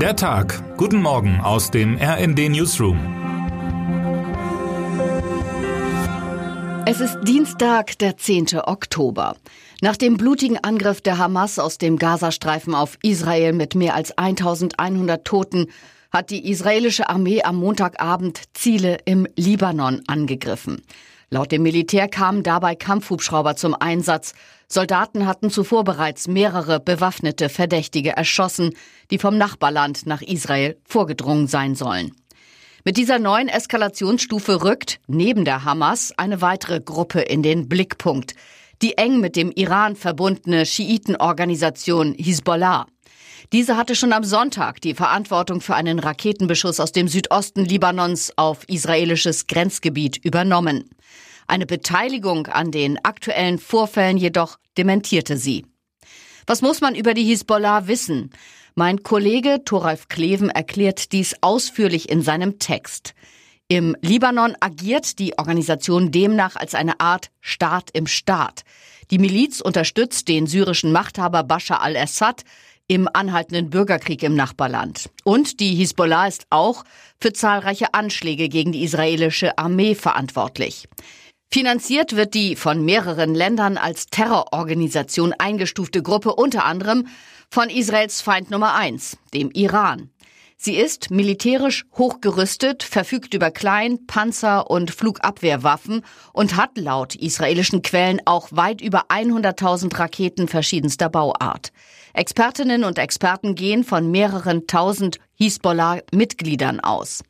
Der Tag. Guten Morgen aus dem RND Newsroom. Es ist Dienstag, der 10. Oktober. Nach dem blutigen Angriff der Hamas aus dem Gazastreifen auf Israel mit mehr als 1100 Toten hat die israelische Armee am Montagabend Ziele im Libanon angegriffen. Laut dem Militär kamen dabei Kampfhubschrauber zum Einsatz. Soldaten hatten zuvor bereits mehrere bewaffnete Verdächtige erschossen, die vom Nachbarland nach Israel vorgedrungen sein sollen. Mit dieser neuen Eskalationsstufe rückt neben der Hamas eine weitere Gruppe in den Blickpunkt. Die eng mit dem Iran verbundene Schiitenorganisation Hisbollah. Diese hatte schon am Sonntag die Verantwortung für einen Raketenbeschuss aus dem Südosten Libanons auf israelisches Grenzgebiet übernommen. Eine Beteiligung an den aktuellen Vorfällen jedoch dementierte sie. Was muss man über die Hisbollah wissen? Mein Kollege Thoralf Kleven erklärt dies ausführlich in seinem Text. Im Libanon agiert die Organisation demnach als eine Art Staat im Staat. Die Miliz unterstützt den syrischen Machthaber Bashar al-Assad im anhaltenden Bürgerkrieg im Nachbarland. Und die Hisbollah ist auch für zahlreiche Anschläge gegen die israelische Armee verantwortlich. Finanziert wird die von mehreren Ländern als Terrororganisation eingestufte Gruppe unter anderem von Israels Feind Nummer eins, dem Iran. Sie ist militärisch hochgerüstet, verfügt über Klein-, Panzer- und Flugabwehrwaffen und hat laut israelischen Quellen auch weit über 100.000 Raketen verschiedenster Bauart. Expertinnen und Experten gehen von mehreren tausend Hisbollah-Mitgliedern aus.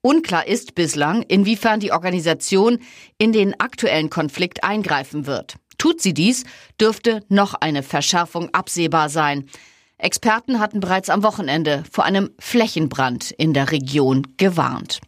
Unklar ist bislang, inwiefern die Organisation in den aktuellen Konflikt eingreifen wird. Tut sie dies, dürfte noch eine Verschärfung absehbar sein. Experten hatten bereits am Wochenende vor einem Flächenbrand in der Region gewarnt.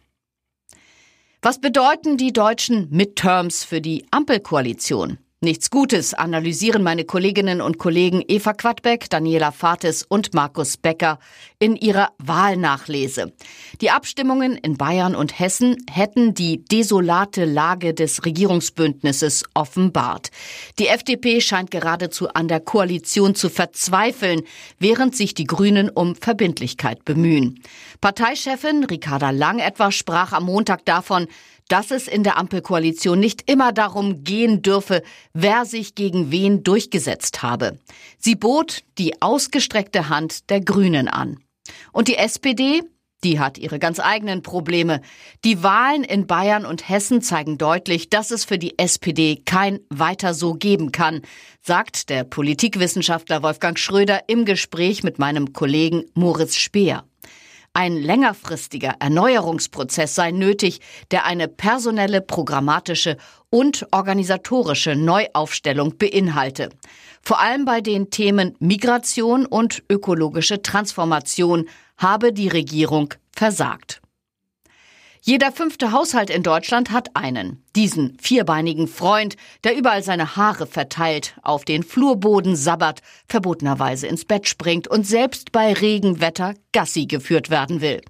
Was bedeuten die deutschen Midterms für die Ampelkoalition? Nichts Gutes analysieren meine Kolleginnen und Kollegen Eva Quadbeck, Daniela Fates und Markus Becker in ihrer Wahlnachlese. Die Abstimmungen in Bayern und Hessen hätten die desolate Lage des Regierungsbündnisses offenbart. Die FDP scheint geradezu an der Koalition zu verzweifeln, während sich die Grünen um Verbindlichkeit bemühen. Parteichefin Ricarda Lang etwa sprach am Montag davon, dass es in der Ampelkoalition nicht immer darum gehen dürfe, wer sich gegen wen durchgesetzt habe. Sie bot die ausgestreckte Hand der Grünen an. Und die SPD? Die hat ihre ganz eigenen Probleme. Die Wahlen in Bayern und Hessen zeigen deutlich, dass es für die SPD kein weiter so geben kann, sagt der Politikwissenschaftler Wolfgang Schröder im Gespräch mit meinem Kollegen Moritz Speer. Ein längerfristiger Erneuerungsprozess sei nötig, der eine personelle, programmatische und organisatorische Neuaufstellung beinhalte. Vor allem bei den Themen Migration und ökologische Transformation habe die Regierung versagt. Jeder fünfte Haushalt in Deutschland hat einen. Diesen vierbeinigen Freund, der überall seine Haare verteilt, auf den Flurboden sabbert, verbotenerweise ins Bett springt und selbst bei Regenwetter Gassi geführt werden will.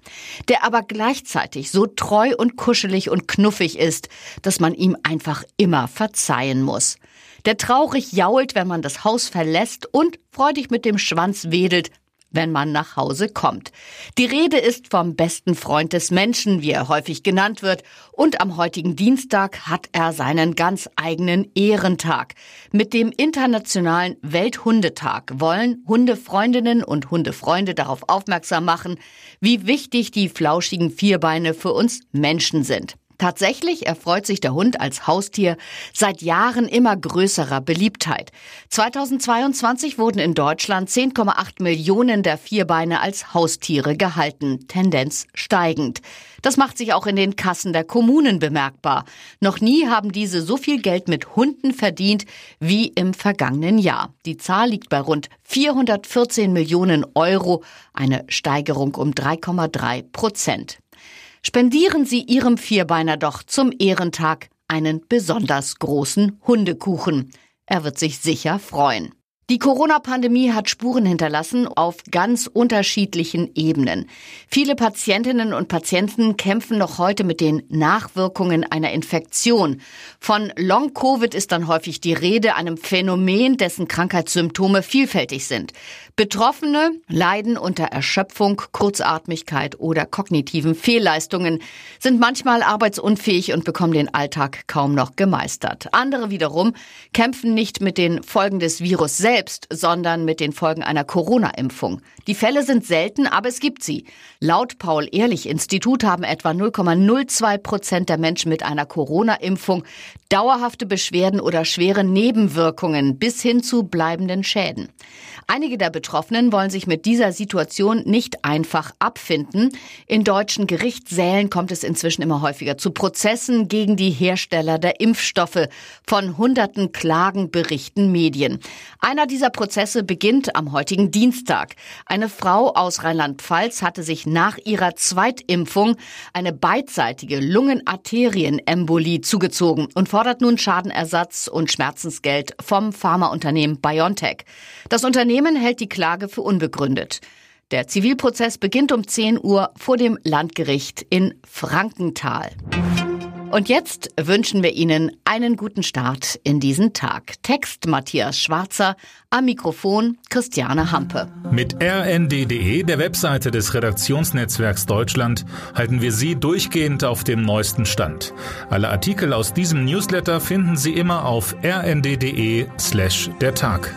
Der aber gleichzeitig so treu und kuschelig und knuffig ist, dass man ihm einfach immer verzeihen muss. Der traurig jault, wenn man das Haus verlässt und freudig mit dem Schwanz wedelt, wenn man nach Hause kommt. Die Rede ist vom besten Freund des Menschen, wie er häufig genannt wird, und am heutigen Dienstag hat er seinen ganz eigenen Ehrentag. Mit dem Internationalen Welthundetag wollen Hundefreundinnen und Hundefreunde darauf aufmerksam machen, wie wichtig die flauschigen Vierbeine für uns Menschen sind. Tatsächlich erfreut sich der Hund als Haustier seit Jahren immer größerer Beliebtheit. 2022 wurden in Deutschland 10,8 Millionen der Vierbeine als Haustiere gehalten, Tendenz steigend. Das macht sich auch in den Kassen der Kommunen bemerkbar. Noch nie haben diese so viel Geld mit Hunden verdient wie im vergangenen Jahr. Die Zahl liegt bei rund 414 Millionen Euro, eine Steigerung um 3,3 Prozent. Spendieren Sie Ihrem Vierbeiner doch zum Ehrentag einen besonders großen Hundekuchen. Er wird sich sicher freuen. Die Corona-Pandemie hat Spuren hinterlassen auf ganz unterschiedlichen Ebenen. Viele Patientinnen und Patienten kämpfen noch heute mit den Nachwirkungen einer Infektion. Von Long-Covid ist dann häufig die Rede, einem Phänomen, dessen Krankheitssymptome vielfältig sind. Betroffene leiden unter Erschöpfung, Kurzatmigkeit oder kognitiven Fehlleistungen, sind manchmal arbeitsunfähig und bekommen den Alltag kaum noch gemeistert. Andere wiederum kämpfen nicht mit den Folgen des Virus selbst, selbst, sondern mit den Folgen einer Corona-Impfung. Die Fälle sind selten, aber es gibt sie. Laut Paul-Ehrlich-Institut haben etwa 0,02 Prozent der Menschen mit einer Corona-Impfung dauerhafte Beschwerden oder schwere Nebenwirkungen bis hin zu bleibenden Schäden. Einige der Betroffenen wollen sich mit dieser Situation nicht einfach abfinden. In deutschen Gerichtssälen kommt es inzwischen immer häufiger zu Prozessen gegen die Hersteller der Impfstoffe. Von hunderten Klagen berichten Medien. Einer dieser Prozesse beginnt am heutigen Dienstag. Eine Frau aus Rheinland-Pfalz hatte sich nach ihrer Zweitimpfung eine beidseitige Lungenarterienembolie zugezogen und fordert nun Schadenersatz und Schmerzensgeld vom Pharmaunternehmen BioNTech. Das Unternehmen hält die Klage für unbegründet. Der Zivilprozess beginnt um 10 Uhr vor dem Landgericht in Frankenthal. Und jetzt wünschen wir Ihnen einen guten Start in diesen Tag. Text Matthias Schwarzer, am Mikrofon Christiane Hampe. Mit rnd.de, der Webseite des Redaktionsnetzwerks Deutschland, halten wir Sie durchgehend auf dem neuesten Stand. Alle Artikel aus diesem Newsletter finden Sie immer auf rnd.de slash der Tag.